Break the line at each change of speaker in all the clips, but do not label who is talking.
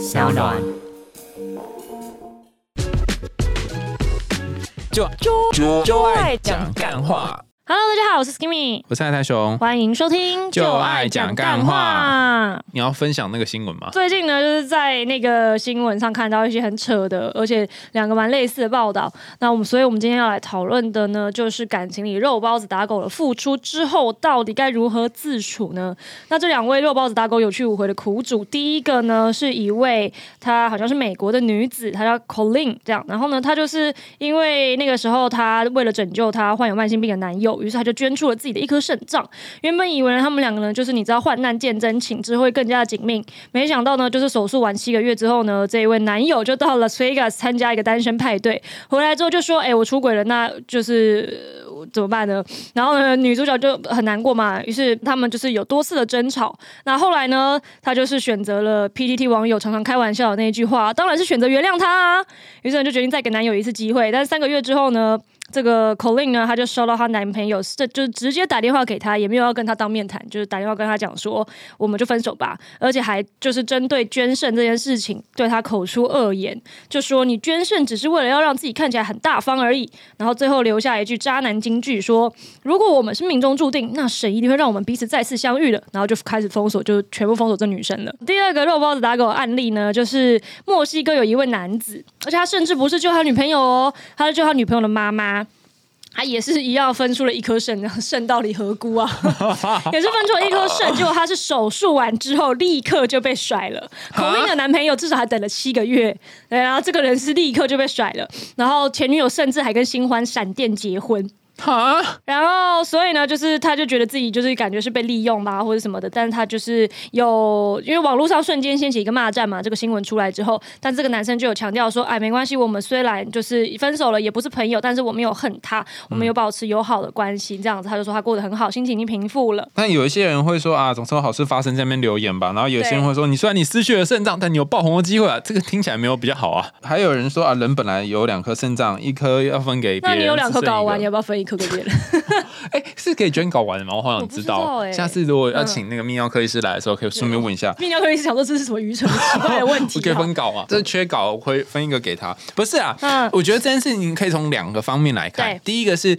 小暖。
就
就
就爱讲干话。
Hello，大家好，我是 Skimmy，
我是太太熊，
欢迎收听
就爱讲干
话。
你要分享那个新闻吗？
最近呢，就是在那个新闻上看到一些很扯的，而且两个蛮类似的报道。那我们，所以我们今天要来讨论的呢，就是感情里肉包子打狗的付出之后，到底该如何自处呢？那这两位肉包子打狗有去无回的苦主，第一个呢是一位她好像是美国的女子，她叫 Colin 这样。然后呢，她就是因为那个时候她为了拯救她患有慢性病的男友，于是她就捐出了自己的一颗肾脏。原本以为他们两个人就是你知道患难见真情，之后会更加的紧密。没想到呢，就是手术完七个月之后呢，这一位男友就到了 Las Vegas 参加一个单身派对，回来之后就说：“哎、我出轨了，那就是、怎么办呢？”然后呢，女主角就很难过嘛，于是他们就是有多次的争吵。那后来呢，她就是选择了 PTT 网友常常开玩笑的那一句话，当然是选择原谅他啊。于是呢，就决定再给男友一次机会。但是三个月之后呢，这个 Colin 呢，她就收到她男朋友，这就直接打电话给她，也没有要跟她当面谈，就是打电话跟她讲说，我们就分手吧，而且还就是针对捐肾这件事情，对她口出恶言，就说你捐肾只是为了要让自己看起来很大方而已，然后最后留下一句渣男金句说，如果我们是命中注定，那神一定会让我们彼此再次相遇的，然后就开始封锁，就全部封锁这女生了。第二个肉包子打狗案例呢，就是墨西哥有一位男子，而且他甚至不是救他女朋友哦，他是救他女朋友的妈妈。他也是一样分出了一颗肾，肾到底何辜啊？也是分出了一颗肾，结果他是手术完之后立刻就被甩了。孔令的男朋友至少还等了七个月，对，然后这个人是立刻就被甩了，然后前女友甚至还跟新欢闪电结婚。
哈，
然后，所以呢，就是他就觉得自己就是感觉是被利用吧，或者什么的。但是他就是有，因为网络上瞬间掀起一个骂战嘛，这个新闻出来之后，但这个男生就有强调说，哎，没关系，我们虽然就是分手了，也不是朋友，但是我没有恨他，我们有保持友好的关系，这样子。他就说他过得很好，心情已经平复了。
但有一些人会说啊，总是有好事发生，在那边留言吧。然后有些人会说，你虽然你失去了肾脏，但你有爆红的机会啊，这个听起来没有比较好啊。还有人说啊，人本来有两颗肾脏，一颗要分给别人，
那你有两颗睾丸，你要不要分一颗给别人？
哎，是可以捐睾丸的吗？我好想知
道
下次如果要请那个泌尿科医师来的时候，可以顺便问一下。
泌尿科医师想说这是什么愚蠢奇怪的问题、
我可以
啊？
分稿啊，这缺稿我会分一个给他。不是啊，
嗯
我觉得这件事情可以从两个方面来看。第一个是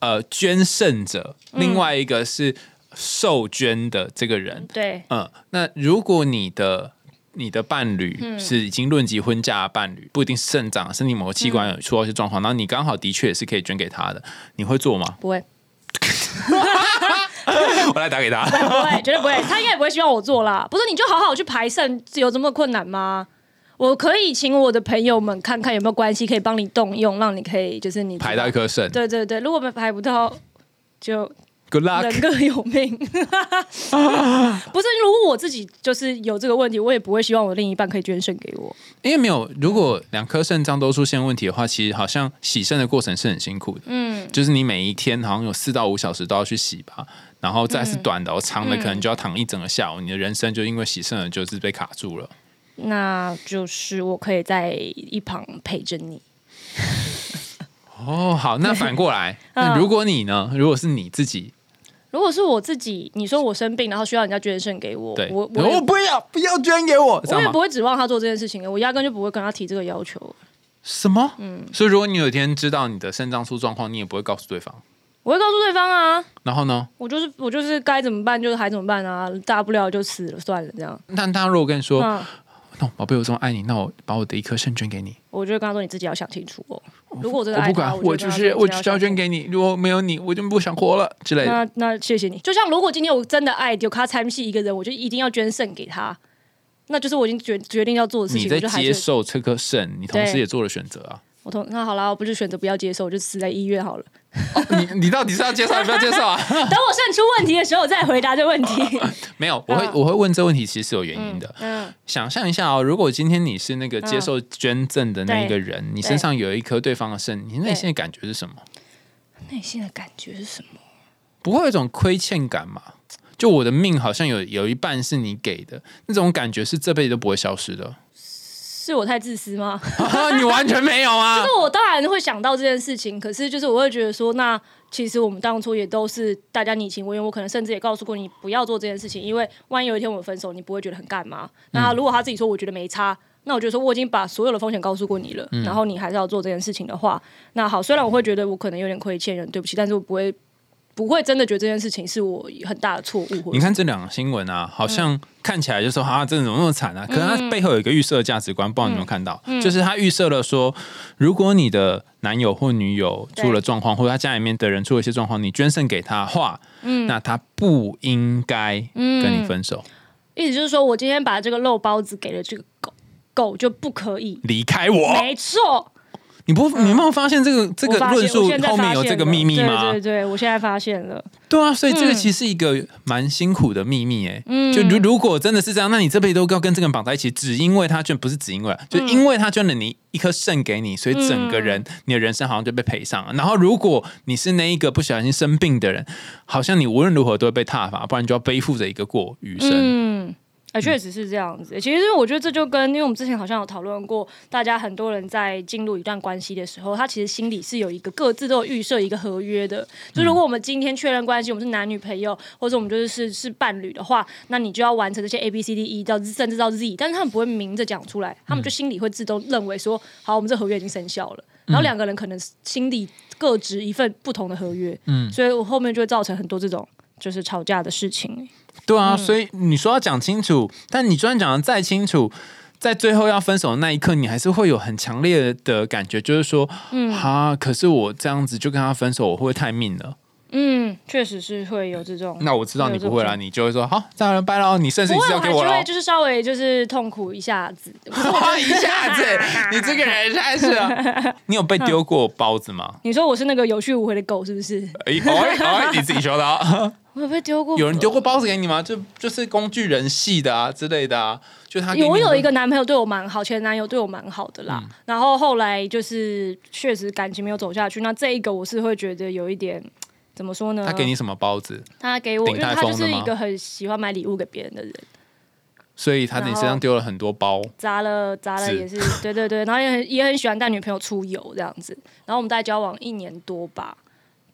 呃捐肾者，另外一个是受捐的这个人。
对，
嗯，那如果你的你的伴侣
嗯
是已经论及婚嫁的伴侣，不一定是肾脏，身体某个器官有出到一些状况，然后你刚好的确也是可以捐给他的，你会做吗？
不会。
我来打给他。
不会，绝对不会，他应该也不会希望我做啦。不是，你就好好去排肾，有这么困难吗？我可以请我的朋友们看看有没有关系可以帮你动用，让你可以就是你
排到一颗肾
对对对，如果排不到，就
，Good luck。
人各有命。不是，如果我自己就是有这个问题，我也不会希望我另一半可以捐肾给我。
因为没有，如果两颗肾脏都出现问题的话，其实好像洗肾的过程是很辛苦的。
嗯，
就是你每一天好像有四到五小时都要去洗吧，然后再是短的哦，长的可能就要躺一整个下午，你的人生就因为洗肾而就是被卡住了。
那就是我可以在一旁陪着你。
哦，好，那反过来，如果你呢？如果是你自己，
如果是我自己，你说我生病，然后需要人家捐肾给我，
对，
我我
我不要，不要捐给我，
我也不？会指望他做这件事情，我压根就不会跟他提这个要求。
什么？嗯，所以如果你有一天知道你的肾脏出状况，你也不会告诉对方。
我会告诉对方啊，
然后呢？
我就是我就是该怎么办就是还怎么办啊，大不了就死了算了这样。
那他如果跟你说，
嗯，
那宝贝，我这么爱你，那我把我的一颗肾捐给你。
我就会跟他说你自己要想清楚哦。如果我真的
我不管，我
就
就是我就是要
要
捐给你。如果没有你，我就不想活了之类的。
那那谢谢你。就像如果今天我真的爱有他参戏一个人，我就一定要捐肾给他，那就是我已经决决定要做的事情，
你在接受这颗肾，你同时也做了选择啊。
我同那好啦，我不是选择不要接受，我就死在医院好了。
你你到底是要接受还是不要接受啊？
等我肾出问题的时候再回答这个问题。
没有，我会
嗯
我会问这问题，其实是有原因的。
嗯，
想象一下哦，如果今天你是那个接受捐赠的那一个人，你身上有一颗对方的肾，你内心的感觉是什么？
内心的感觉是什么？
不会有一种亏欠感吗？就我的命好像有有一半是你给的，那种感觉是这辈子都不会消失的。
是我太自私吗？
你完全没有啊！
就是我当然会想到这件事情，可是就是我会觉得说，那其实我们当初也都是大家你情我愿，我可能甚至也告诉过你不要做这件事情，因为万一有一天我们分手，你不会觉得很干嘛？那如果他自己说我觉得没差，那我觉得说我已经把所有的风险告诉过你了，然后你还是要做这件事情的话，那好，虽然我会觉得我可能有点亏欠人，对不起，但是我不会。不会真的觉得这件事情是我很大的错误。
你看这两个新闻啊，好像看起来就说啊，真的怎么那么惨啊？可是它背后有一个预设价值观，不知道你有没有看到？就是他预设了说，如果你的男友或女友出了状况，或者他家里面的人出了一些状况，你捐肾给他的话，那他不应该跟你分手。
意思就是说我今天把这个肉包子给了这个狗，狗就不可以
离开我。
没错。
你不，你没有发现这个这个论述后面有这个秘密
吗？对对对，我现在发现了。
对啊，所以这个其实是一个蛮辛苦的秘密哎。嗯，就如如果真的是这样，那你这辈子都要跟这个人绑在一起，只因为他捐，不是只因为，就因为他捐了你一颗肾给你，所以整个人你的人生好像就被赔上了。然后如果你是那一个不小心生病的人，好像你无论如何都会被踏伐，不然就要背负着一个过余生。嗯。
确实是这样子。其实我觉得这就跟，因为我们之前好像有讨论过，大家很多人在进入一段关系的时候，他其实心里是有一个各自都有预设一个合约的。就如果我们今天确认关系，我们是男女朋友，或者我们就是是是伴侣的话，那你就要完成这些 A B C D E 到甚至到 Z，但是他们不会明着讲出来，他们就心里会自动认为说，好，我们这合约已经生效了。然后两个人可能心里各执一份不同的合约，嗯，所以我后面就会造成很多这种就是吵架的事情。
对啊，所以你说要讲清楚，但你就算讲的再清楚，在最后要分手的那一刻，你还是会有很强烈的感觉，就是说，嗯，哈，可是我这样子就跟他分手，我会不会太命了？
嗯，确实是会有这种。
那我知道你不会啦，你就会说好，这样拜了，你甚至是要给我
了，就是稍微就是痛苦一下子，
一下子，你这个人真是啊，你有被丢过包子吗？
你说我是那个有去无回的狗，是不是？
哎，哎，你自己说的。
我有被丢过，
有人丢过包子给你吗？就就是工具人系的啊之类的啊，就他
有我有一个男朋友对我蛮好，前男友对我蛮好的啦。然后后来就是确实感情没有走下去，那这一个我是会觉得有一点怎么说呢？
他给你什么包子？
他给我，因为他就是一个很喜欢买礼物给别人的人，
所以他在你身上丢了很多包，
砸了砸了也是对对对，然后也很也很喜欢带女朋友出游这样子。然后我们大概交往一年多吧。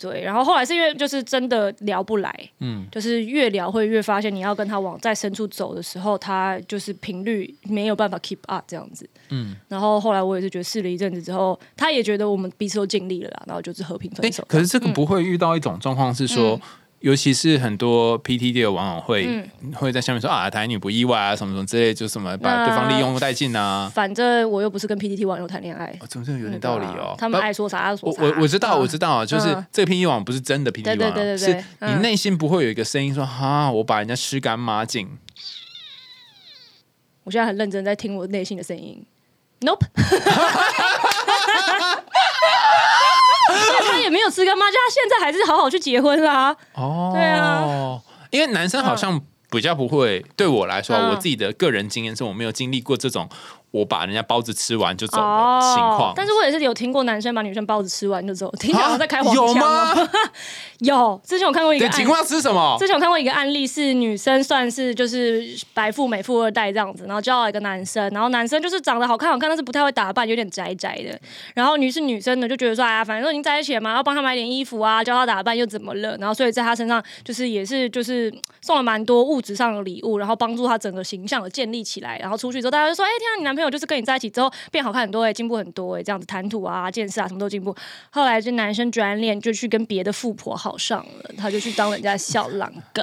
对，然后后来是因为就是真的聊不来，嗯，就是越聊会越发现你要跟他往再深处走的时候，他就是频率没有办法 keep up 这样子，嗯，然后后来我也是觉得试了一阵子之后，他也觉得我们彼此都尽力了啦，然后就是和平分手。
可是这个不会遇到一种状况是说。尤其是很多 PTD 的网友会会在下面说啊，台女不意外啊，什么什么之类，就什么把对方利用殆尽啊。
反正我又不是跟 PTT 网友谈恋爱，
怎么这有点道理哦？
他们爱说啥说
啥。我我知道我知道啊，就是这个 PTT 网不是真的 PTT
网，
是你内心不会有一个声音说哈，我把人家吃干抹净。
我现在很认真在听我内心的声音，Nope。他也没有吃干妈，就他现在还是好好去结婚啦。哦，对啊，
因为男生好像比较不会。对我来说，我自己的个人经验是我没有经历过这种。我把人家包子吃完就走的情况，
但是我也是有听过男生把女生包子吃完就走，听起来在开黄腔有吗？有，之前我看过一个
情况是什么？
之前我看过一个案例，是女生算是就是白富美富二代这样子，然后交了一个男生，然后男生就是长得好看好看，但是不太会打扮，有点宅宅的。然后于是女生呢，就觉得说哎呀，反正都已经在一起了嘛，要帮他买点衣服啊，教他打扮又怎么了？然后所以在他身上就是也是就是送了蛮多物质上的礼物，然后帮助他整个形象的建立起来。然后出去之后，大家就说哎，天啊，你男朋友。有就是跟你在一起之后变好看很多哎，进步很多哎，这样子谈吐啊、见识啊，什么都进步。后来这男生转脸就去跟别的富婆好上了，他就去当人家小狼狗。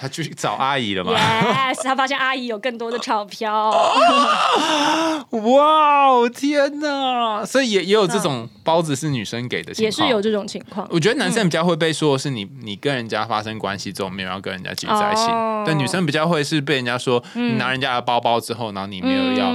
他去找阿姨了吗
？Yes，他发现阿姨有更多的钞票。
哇，天哪！所以也也有这种包子是女生给的，
也是有这种情况。
我觉得男生比较会被说是你你跟人家发生关系之后没有要跟人家继续在一起，但女生比较会是被人家说你拿人家的包包之后，然后你没有要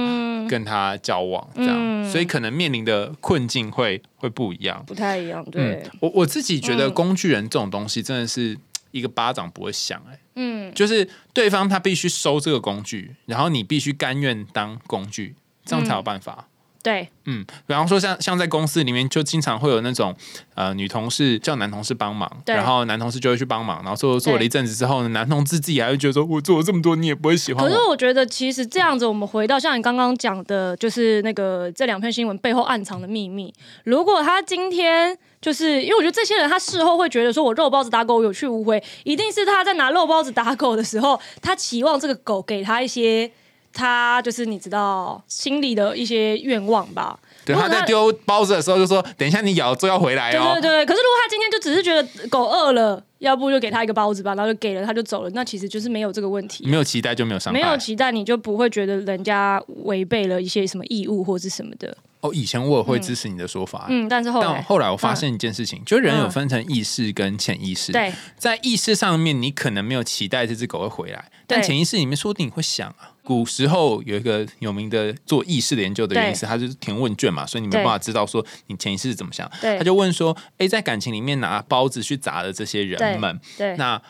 跟他交往这样，所以可能面临的困境会会不一样，
不太一样。对
我我自己觉得工具人这种东西真的是。一个巴掌不会响，哎，嗯，就是对方他必须收这个工具，然后你必须甘愿当工具，这样才有办法。
对，
嗯，比方说像像在公司里面，就经常会有那种呃女同事叫男同事帮忙，然后男同事就会去帮忙，然后做做了一阵子之后呢，男同志自己还会觉得说，我做了这么多，你也不会喜欢
可是。
我
觉得，其实这样子，我们回到像你刚刚讲的，就是那个这两篇新闻背后暗藏的秘密。如果他今天就是因为我觉得这些人，他事后会觉得说我肉包子打狗有去无回，一定是他在拿肉包子打狗的时候，他期望这个狗给他一些。他就是你知道心里的一些愿望吧，
对，他在丢包子的时候就说，等一下你咬了之后要回来哦
对对。对。可是如果他今天就只是觉得狗饿了，要不就给他一个包子吧，然后就给了他就走了，那其实就是没有这个问题。
没有期待就没有伤害。
没有期待，你就不会觉得人家违背了一些什么义务或是什么的。
哦，以前我也会支持你的说法，
嗯，但是后
后来我发现一件事情，就是人有
嗯
分成意识跟潜意识。
对
在意识上面，你可能没有期待这只狗会回来，但潜意识里面说不定你会想啊。古时候有一个有名的做意识的研究的原因是，他就是填问卷嘛，所以你没
对
办法知道说你潜意识是怎么想。他就问说：“诶，在感情里面拿包子去砸的这些人们，那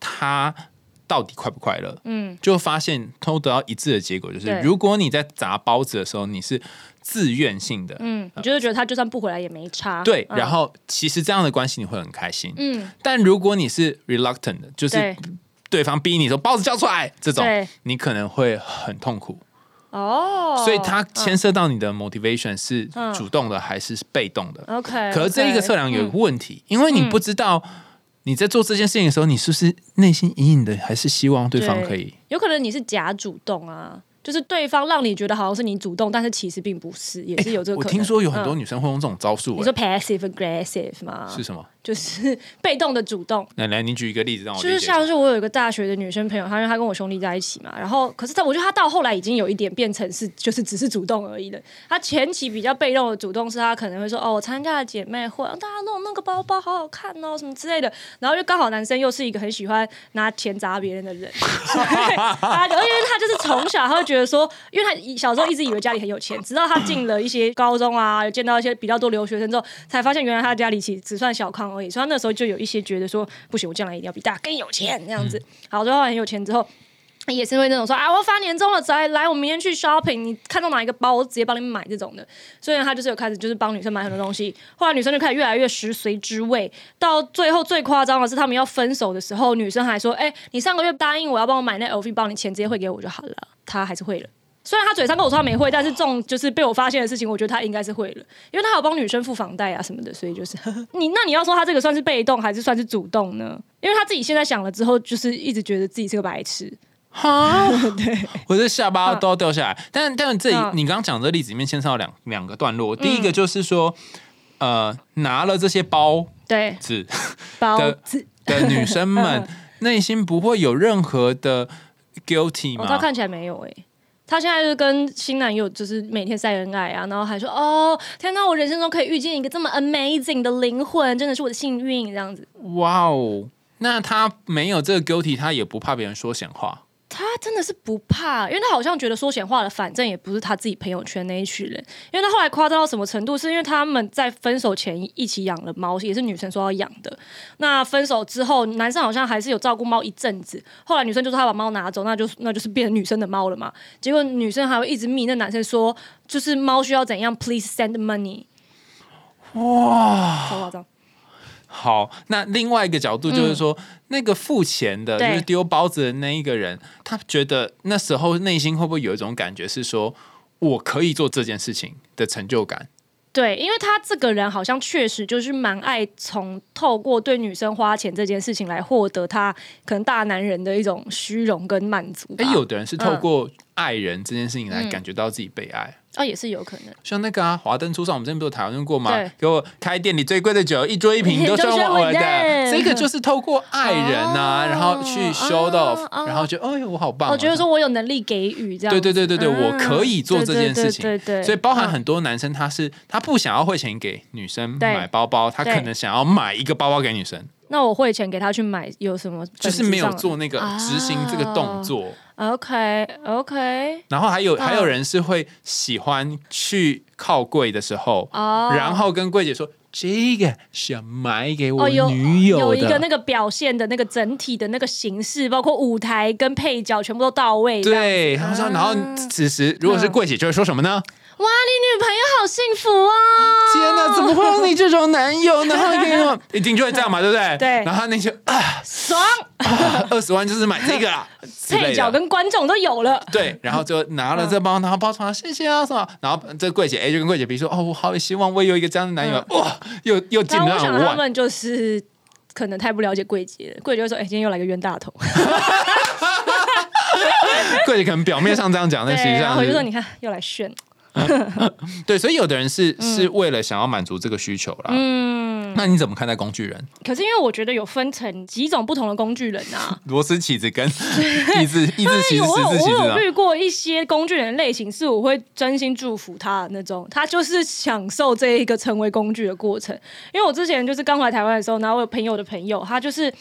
他到底快不快乐？”
嗯，
就发现都得到一致的结果，就是如果你在砸包子的时候，你是自愿性的，
嗯，你就是觉得他就算不回来也没差。
对，
嗯。
然后其实这样的关系你会很开心。
嗯，
但如果你是 reluctant 的，就是
对。
对方逼你说包子交出来这种，你可能会很痛苦。
哦，
所以它牵涉到你的 motivation 是
嗯。
主动的还是被动的。
OK，
可是这一个测量有一个问题，因为你不知道你在做这件事情的时候，你是不是内心隐隐的还是希望对方可以。
有可能你是假主动啊，就是对方让你觉得好像是你主动，但是其实并不是，也是有这个可能。
我听说有很多
嗯
女生会用这种招数、欸
你说 passive aggressive 吗？
是什么？
就是 被动的主动。
来来，你举一个例子让我
就是。像是我有一个大学的女生朋友，她因为她跟我兄弟在一起嘛，然后可是她，我觉得她到后来已经有一点变成是就是只是主动而已了。她前期比较被动的主动是她可能会说哦，我参加了姐妹会，大家弄那个包包好好看哦，什么之类的。然后就刚好男生又是一个很喜欢拿钱砸别人的人，所以 他就因为他就是从小他会觉得说，因为他小时候一直以为家里很有钱，直到他进了一些高中啊，有见到一些比较多留学生之后，才发现原来他家里其实只算小康而已。所以他那时候就有一些觉得说，不行，我将来一定要比大家更有钱这样子。好，最后很有钱之后。也是会那种说啊，我发年终了，来来，我明天去 shopping，你看到哪一个包，我直接帮你买这种的。所以他就是有开始就是帮女生买很多东西，后来女生就开始越来越食髓知味，到最后最夸张的是他们要分手的时候，女生还说，哎、你上个月答应我要帮我买那 LV 包，你钱直接汇给我就好了。他还是会了。虽然他嘴上跟我说他没会，但是这种就是被我发现的事情，我觉得他应该是会了，因为他有帮女生付房贷啊什么的，所以就是 你那你要说他这个算是被动还是算是主动呢？因为他自己现在想了之后，就是一直觉得自己是个白痴。
哈，我的下巴都要掉下来。但但这里
嗯
你刚刚讲这个例子里面牵涉到两两个段落，第一个就是说，呃，拿了这些包
对，
子
包
的
子，
的女生们，内心不会有任何的 guilty
哦，
吗？
他看起来没有诶、他现在就跟新男友就是每天晒恩爱啊，然后还说哦，天哪，我人生中可以遇见一个这么 amazing 的灵魂，真的是我的幸运，这样子。
哇哦，那她没有这个 guilty，她也不怕别人说闲话。
他真的是不怕，因为他好像觉得说闲话的，反正也不是他自己朋友圈那一群人。因为他后来夸张到什么程度，是因为他们在分手前一起养了猫，也是女生说要养的。那分手之后，男生好像还是有照顾猫一阵子，后来女生就说他把猫拿走，那就那就是变成女生的猫了嘛。结果女生还会一直密那男生说，就是猫需要怎样，please send money。哇，超夸张。
好，那另外一个角度就是说，那个付钱的，就是丢包子的那一个人，他觉得那时候内心会不会有一种感觉是说，我可以做这件事情的成就感？
对，因为他这个人好像确实就是蛮爱从透过对女生花钱这件事情来获得他可能大男人的一种虚荣跟满足吧。
哎，有的人是透
嗯
过爱人这件事情来感觉到自己被爱。
啊，也是有可能。
像那个啊，华灯初上，我们之前不是有讨论过吗？给我开店里最贵的酒，一桌一瓶，都
都是
是我的。这个就是透过爱人呐、
哦
然后去 off，、
哦
然后就哎呦我好棒、哦，
我觉得说我有能力给予这样
对
子。
对对对对，
嗯
我可以做这件事情，
对对对对
所以包含
嗯
很多男生他是他不想要汇钱给女生
对
买包包，他可能想要买一个包包给女生，
那我汇钱给他去买有什么？
就是没有做那个执行这个动作。
OK OK
然后还有
嗯。
还有人是会喜欢去靠柜的时候，
哦，
然后跟柜姐说这个想买给我女友的，
有一个那个表现的那个整体的那个形式，包括舞台跟配角全部都到位。
对，然后说，然后此时如果是柜姐就会说什么呢？
哇，你女朋友好幸福哦！
天哪，怎么会有你这种男友呢？一定就会这样嘛，对不对？
对
然后那些啊，
爽，
二十万就是买这个啦，
配角跟观众都有了。
对，然后就拿了这包，然后包床谢谢啊什么，然后这柜姐 A 就跟柜姐 B 说，哦，我好希望我有一个这样的男友，哇，又又进
然后我想
了五万，
他们就是可能太不了解柜姐了，柜姐就说：“哎、今天又来个冤大头。
柜姐可能表面上这样讲，但实际上
我就说：“你看，又来炫。
对，所以有的人是是为了想要满足这个需求啦。
嗯，
那你怎么看待工具人？
可是因为我觉得有分成几种不同的工具人啊。
螺丝起子跟 一字、一字起子、子啊？
我有遇过一些工具人类型，是我会真心祝福他的那种，他就是享受这一个成为工具的过程。因为我之前就是刚来台湾的时候，然后我有朋友的朋友，他就是。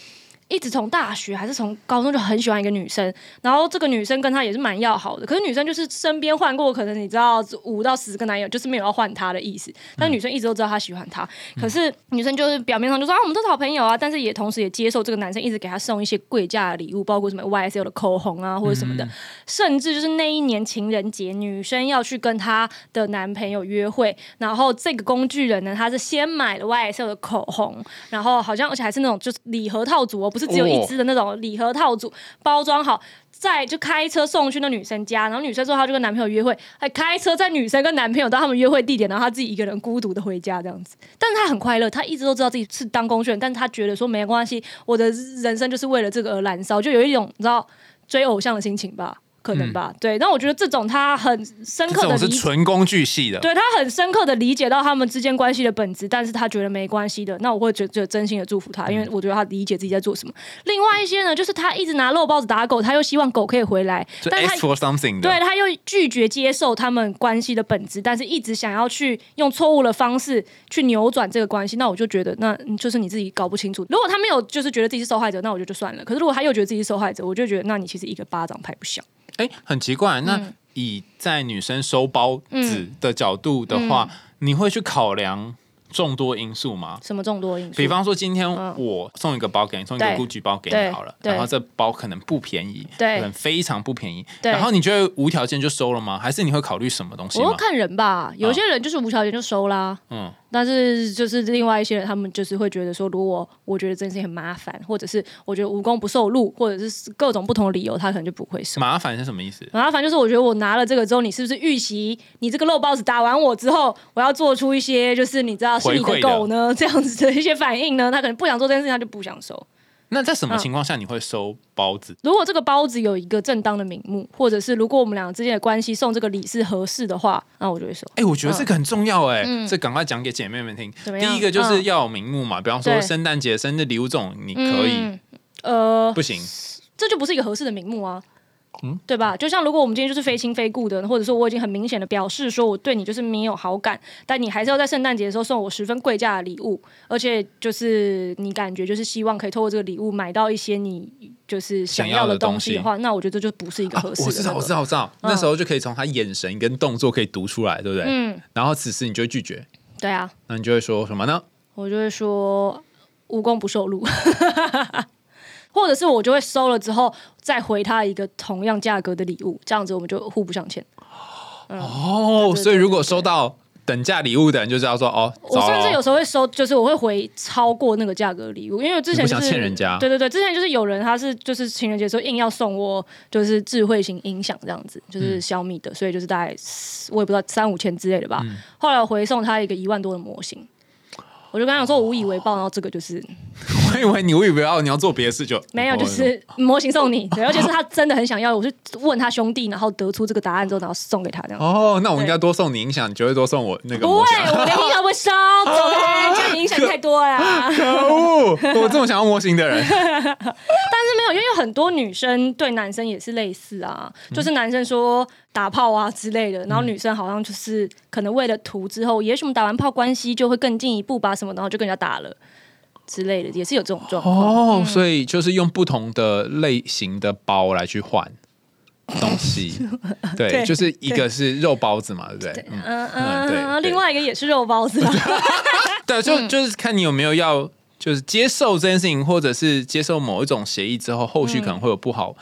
一直从大学还是从高中就很喜欢一个女生，然后这个女生跟他也是蛮要好的，可是女生就是身边换过可能你知道五到十个男友，就是没有要换她的意思，但女生一直都知道他喜欢他，可是女生就是表面上就说啊我们都是好朋友啊，但是也同时也接受这个男生一直给她送一些贵价的礼物，包括什么 YSL 的口红啊或者什么的，甚至就是那一年情人节，女生要去跟她的男朋友约会，然后这个工具人呢，他是先买了 YSL 的口红，然后好像而且还是那种就是礼盒套组哦，不是只有一支的那种礼盒套组，包装好。再就开车送去那女生家，然后女生说她就跟男朋友约会，还开车在女生跟男朋友到他们约会地点，然后她自己一个人孤独的回家这样子。但是她很快乐，她一直都知道自己是当公选，但是她觉得说没关系，我的人生就是为了这个而燃烧，就有一种你知道追偶像的心情吧。可能吧，对。那我觉得这种他很深刻的理解，
纯工具系的，
对他很深刻的理解到他们之间关系的本质，但是他觉得没关系的，那我会觉得真心的祝福他，因为我觉得他理解自己在做什么。另外一些呢，就是他一直拿肉包子打狗，他又希望狗可以回来，但他
for something，
对，他又拒绝接受他们关系的本质，但是一直想要去用错误的方式去扭转这个关系，那我就觉得那就是你自己搞不清楚。如果他没有就是觉得自己是受害者，那我就就算了。可是如果他又觉得自己是受害者，我就觉得那你其实一个巴掌拍不响。
哎，很奇怪。那
嗯
以在女生收包子的角度的话，
嗯
你会去考量众多因素吗？
什么众多因素？
比方说，今天
嗯
我送一个包给你，送一个
对
GUCCI 包给你好了，然后这包可能不便宜，
对
可能非常不便宜，
对
然后你觉得无条件就收了吗？还是你会考虑什么东西吗？
我要看人吧，有些人就是无条件就收啦。
嗯，
但是就是另外一些人，他们就是会觉得说，如果我觉得这件事情很麻烦，或者是我觉得无功不受禄，或者是各种不同的理由，他可能就不会收。
麻烦是什么意思？
麻烦就是我觉得我拿了这个之后，你是不是预期你这个肉包子打完我之后，我要做出一些就是你知道是你
的
狗呢 这样子的一些反应呢？他可能不想做这件事情，他就不想收。
那在什么
嗯
情况下你会收包子？
如果这个包子有一个正当的名目，或者是如果我们俩之间的关系送这个礼是合适的话，那我就会收。
哎、我觉得这个很重要哎、
嗯
这赶快讲给姐妹们听。第一个就是
嗯
要有名目嘛，比方说
对
圣诞节、生日礼物这种，你可以、
嗯呃，
不行？
这就不是一个合适的名目啊。
嗯
对吧？就像如果我们今天就是非亲非故的，或者说我已经很明显的表示说我对你就是没有好感，但你还是要在圣诞节的时候送我十分贵价的礼物，而且就是你感觉就是希望可以透过这个礼物买到一些你就是想要的东西的话，那我觉得这就不是一个
啊
合适的、
我知道，我知。道，我知道。那时候就可以从他眼神跟动作可以读出来，对不对？
嗯，
然后此时你就会拒绝，
对啊，
那你就会说什么呢？
我就会说无功不受禄。或者是我就会收了之后再回他一个同样价格的礼物，这样子我们就互不相欠。
哦，
对对
所以如果收到等价礼物的人，就知道说哦，
我甚至有，时候会收，就是我会回超过那个价格的礼物，因为之前
你不想
就是
欠人家
对对对，之前就是有人他是就是情人节的时候硬要送我就是智慧型音响这样子，就是小米的，所以就是大概我也不知道三五千之类的吧。后来我回送他一个一万多的模型。我就跟他讲说，我无以为报，然后这个就是
我以为你我以为要你要做别的事就
没有，
哦
就是模型送你，对，而且是他真的很想要，我就问他兄弟，然后得出这个答案之后，然后送给他这样。
哦，那我应该多送你音响，你就会多送我那个
不会 我连音响不会收，走开，这样影响太多了啦。
可恶！我这么想要模型的人，
但是没有，因为有很多女生对男生也是类似啊，就是男生说打炮啊之类的，然后女生好像就是可能为了图之后，也许我们打完炮关系就会更进一步吧什么，然后就跟人家打了之类的，也是有这种状况。
哦，所以就是用不同的类型的包来去换东西，对，
对
就是一个是肉包子嘛，对不对？嗯
嗯
嗯对
另外一个也是肉包子啦。
对，就就是看你有没有要就是接受这件事情，或者是接受某一种协议之后，后续可能会有不好，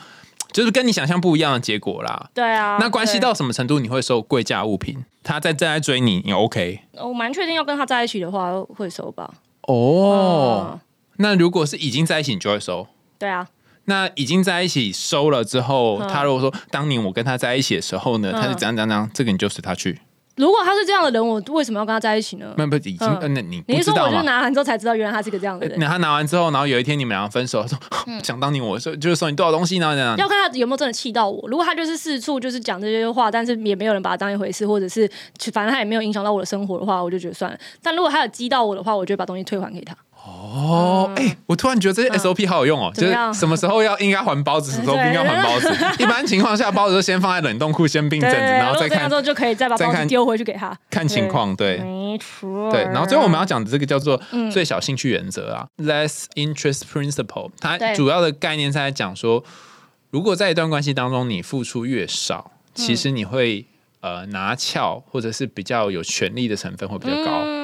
就是跟你想象不一样的结果啦。
对啊，
那关系到什么程度，你会收贵价物品？他在正在追你，你 OK？
我蛮确定要跟他在一起的话会收吧。
哦，
嗯。
那如果是已经在一起，你就会收。
对啊，
那已经在一起收了之后，
嗯。
他如果说当年我跟他在一起的时候呢，
嗯。
他是怎样怎样怎样，这个你就随他去。
如果他是这样的人，我为什么要跟他在一起呢？
那不已经，
嗯
呃那你
你是说我就？拿完之后才知道，原来他是个这样的人？
那他拿完之后，然后有一天你们两个分手，他说 想当年我说就是送你多少东西，然后这样。
要看他有没有真的气到我。如果他就是四处就是讲这些话，但是也没有人把他当一回事，或者是反正他也没有影响到我的生活的话，我就觉得算了。但如果他有激到我的话，我就会把东西退还给他。
哦，哎、我突然觉得这些 SOP 好有用哦，就是什么时候要应该还包子，什么时候 不应该还包子。一般情况下，包子就先放在冷冻库先冰阵子，
对对对，
然后再看
之后就可以再把
再看
包子丢回去给他。
看情况。对
没错。
对，然后最后我们要讲的这个叫做
嗯
最小兴趣原则啊、less interest principle，它主要的概念是在讲说，如果在一段关系当中你付出越少，其实你会。呃，拿翘或者是比较有权力的成分会比较高，
嗯，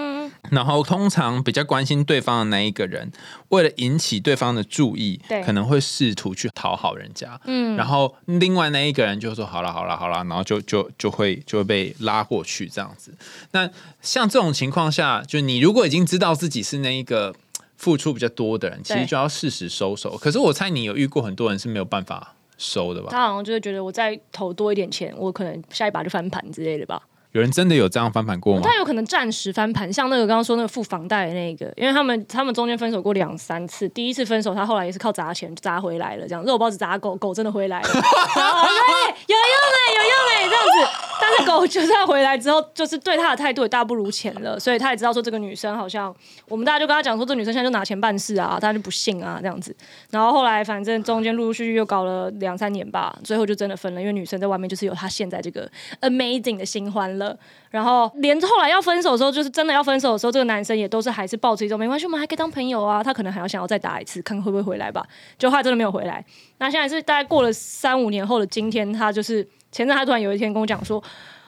然后通常比较关心对方的那一个人，为了引起对方的注意
对，
可能会试图去讨好人家。
嗯
然后另外那一个人就说好了好了好了，然后就就就会就会被拉过去这样子。那像这种情况下，就你如果已经知道自己是那一个付出比较多的人，其实就要适时收手。可是我猜你有遇过很多人是没有办法收的吧？
他好像就是觉得我再投多一点钱，我可能下一把就翻盘之类的吧。
有人真的有这样翻盘过吗？
他有可能暂时翻盘，像那个刚刚说那个付房贷的那个，因为他们他们中间分手过两三次，第一次分手他后来也是靠砸钱砸回来了，这样肉包子砸狗，狗真的回来了，哎有用哎、有用哎、这样子，但是狗就算回来之后，就是对他的态度也大不如前了，所以他也知道说这个女生好像，我们大家就跟他讲说这女生现在就拿钱办事啊，他就不信啊这样子，然后后来反正中间陆陆续续又搞了两三年吧，最后就真的分了，因为女生在外面就是有她现在这个 amazing 的新欢了。然后连后来要分手的时候，就是真的要分手的时候，这个男生也都是还是抱着一种没关系，我们还可以当朋友啊。他可能还要想要再打一次，看看会不会回来吧。就后来真的没有回来。那现在是大概过了三五年后的今天，他就是前阵他突然有一天跟我讲说。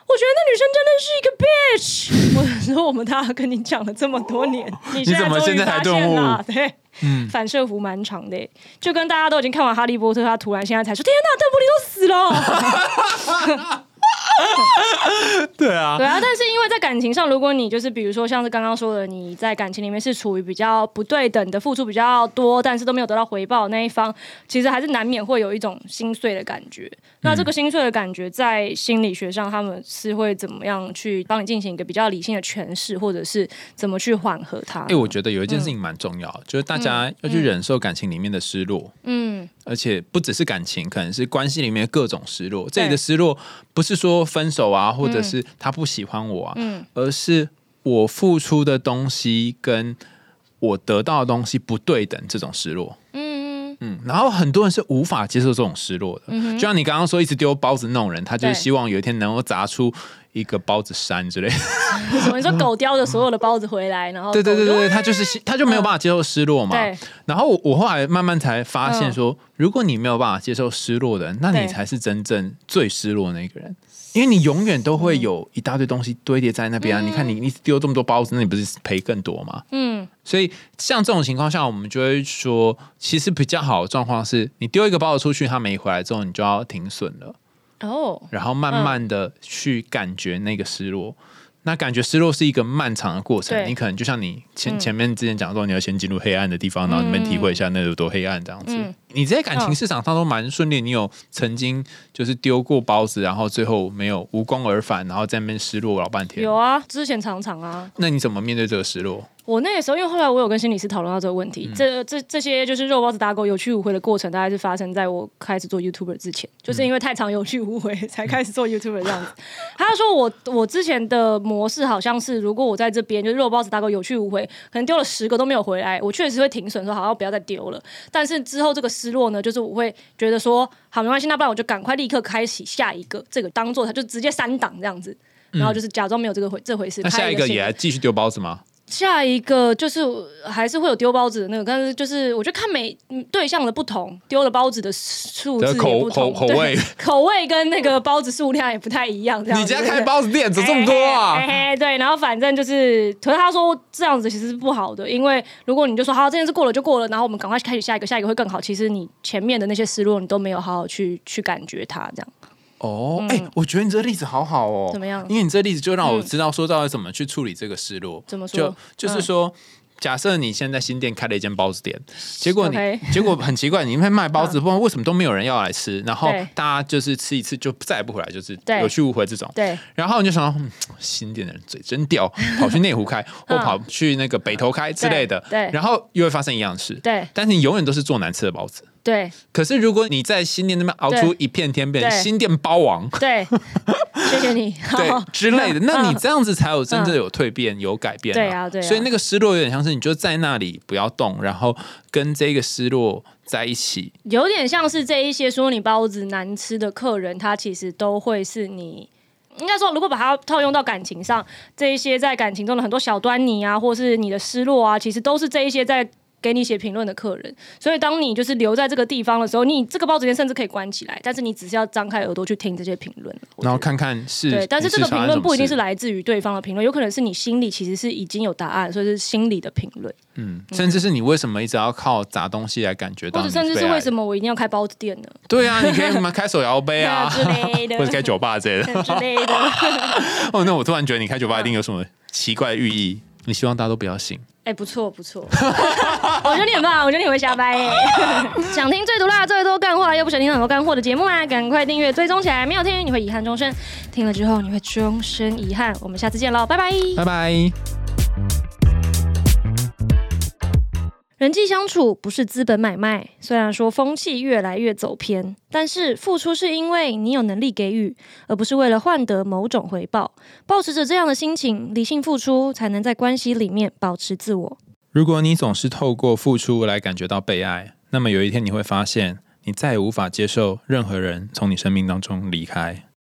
我觉得那女生真的是一个 bitch。我说我们大家跟你讲了这么多年，你现
怎么
终于
现在才
发现
顿悟
对，
嗯
反射弧蛮长的，就跟大家都已经看完《哈利波特》，他突然现在才说：“天哪，邓布利多死了。”
对啊
对，啊，但是因为在感情上，如果你就是比如说像是刚刚说的，你在感情里面是处于比较不对等的，付出比较多，但是都没有得到回报的那一方，其实还是难免会有一种心碎的感觉。那这个心碎的感觉，在心理学上，他们是会怎么样去帮你进行一个比较理性的诠释，或者是怎么去缓和它？
哎、我觉得有一件事情蛮重要，就是大家要去忍受感情里面的失落。
嗯，
而且不只是感情，可能是关系里面各种失落。这里的失落不是说分手啊，或者是他不喜欢我啊，
嗯
而是我付出的东西跟我得到的东西不对等，这种失落。
嗯
然后很多人是无法接受这种失落的，就像你刚刚说一直丢包子那种人，他就是希望有一天能够砸出一个包子山之类的。
嗯，什么？你说狗叼着所有的包子回来，然后
对对对对，他就是他就没有办法接受失落嘛。
对
然后我我后来慢慢才发现
嗯
说，如果你没有办法接受失落的人，那你才是真正最失落的那个人。因为你永远都会有一大堆东西堆叠在那边啊！你看你你丢这么多包子，那你不是赔更多吗？
嗯
所以像这种情况下，我们就会说，其实比较好的状况是你丢一个包子出去，它没回来之后，你就要停损了，
哦
然后慢慢的去感觉那个失落。那感觉失落是一个漫长的过程，你可能就像你前、
嗯
前面之前讲说，你要先进入黑暗的地方，然后你们体会一下那有多黑暗这样子。
嗯
你在感情市场上都蛮顺利，你有曾经就是丢过包子，然后最后没有无功而返，然后在那边失落老半天。
有啊，之前常常啊，
那你怎么面对这个失落？
我那个时候，因为后来我有跟心理师讨论到这个问
嗯
题，这这这些就是肉包子打狗有去无回的过程，大概是发生在我开始做 YouTuber 之前，就是因为太常有去无回，才开始做 YouTuber 这样子。他说我我之前的模式好像是，如果我在这边就是肉包子打狗有去无回，可能丢了十个都没有回来，我确实会停损说好，不要再丢了。但是之后这个失落呢，就是我会觉得说好没关系，那不然我就赶快立刻开启下一个，这个当做它就直接删档这样子。然后就是假装没有这个回这回事。
那下一个也还继续丢包子吗？
下一个就是还是会有丢包子的那个，但是就是我觉得看每对象的不同，丢的包子的数字也
口
不同，
口口味
口味跟那个包子数量也不太一样。这样
你家开包子店怎么这么多啊？
嘿嘿嘿对，然后反正就是，可是他说这样子其实是不好的，因为如果你就说好这件事过了就过了，然后我们赶快开始下一个，下一个会更好，其实你前面的那些失落你都没有好好去去感觉它，这样
哦，哎、我觉得你这个例子好好哦。
嗯怎么样
因为你这个例子就让我知道说到底怎么去处理这个失落。
怎么说
就就是说。假设你现在新店开了一间包子店，结果你 结果很奇怪，你因为卖包子，不知道为什么都没有人要来吃，然后大家就是吃一次就再也不回来，就是有去无回这种。
对
然后你就想到，嗯，新店的人嘴真刁，跑去内湖开，或跑去那个北投开之类的。
嗯对对
然后又会发生一样的事。
对
但是你永远都是做难吃的包子。
对。
可是如果你在新店那边熬出一片天，变新店包王，
对，谢谢你，
对之类的，那你
嗯
这样子才有真正有蜕变、有改变、
对啊对啊。
所以那个失落有点像是你就在那里不要动，然后跟这个失落在一起。
有点像是这一些说你包子难吃的客人，他其实都会是你。应该说，如果把它套用到感情上，这一些在感情中的很多小端倪啊，或是你的失落啊，其实都是这一些在给你写评论的客人。所以，当你就是留在这个地方的时候，你这个包子店甚至可以关起来，但是你只是要张开耳朵去听这些评论。
然后看看是
对，但是这个评论不一定是
事
来自于对方的评论，有可能是你心里其实是已经有答案，所以是心里的评论，
嗯，甚至是你为什么一直要靠砸东西来感觉到
或者甚至是为什么我一定要开包子店呢？
对啊，你可以什么 开手摇杯啊
之类的
或者开酒吧之类的。
之类的。
哦，那我突然觉得你开酒吧一定有什么奇怪的寓意。你希望大家都不要信。
哎、不错不错，我觉得你很棒，我觉得你会瞎掰耶。想听最毒辣、最多干货，又不想听很多干货的节目吗？赶快订阅追踪起来，没有听你会遗憾终身，听了之后你会终身遗憾。我们下次见喽，拜拜。
拜拜。
人际相处不是资本买卖，虽然说风气越来越走偏，但是付出是因为你有能力给予，而不是为了换得某种回报。保持着这样的心情，理性付出，才能在关系里面保持自我。
如果你总是透过付出来感觉到被爱，那么有一天你会发现，你再也无法接受任何人从你生命当中离开。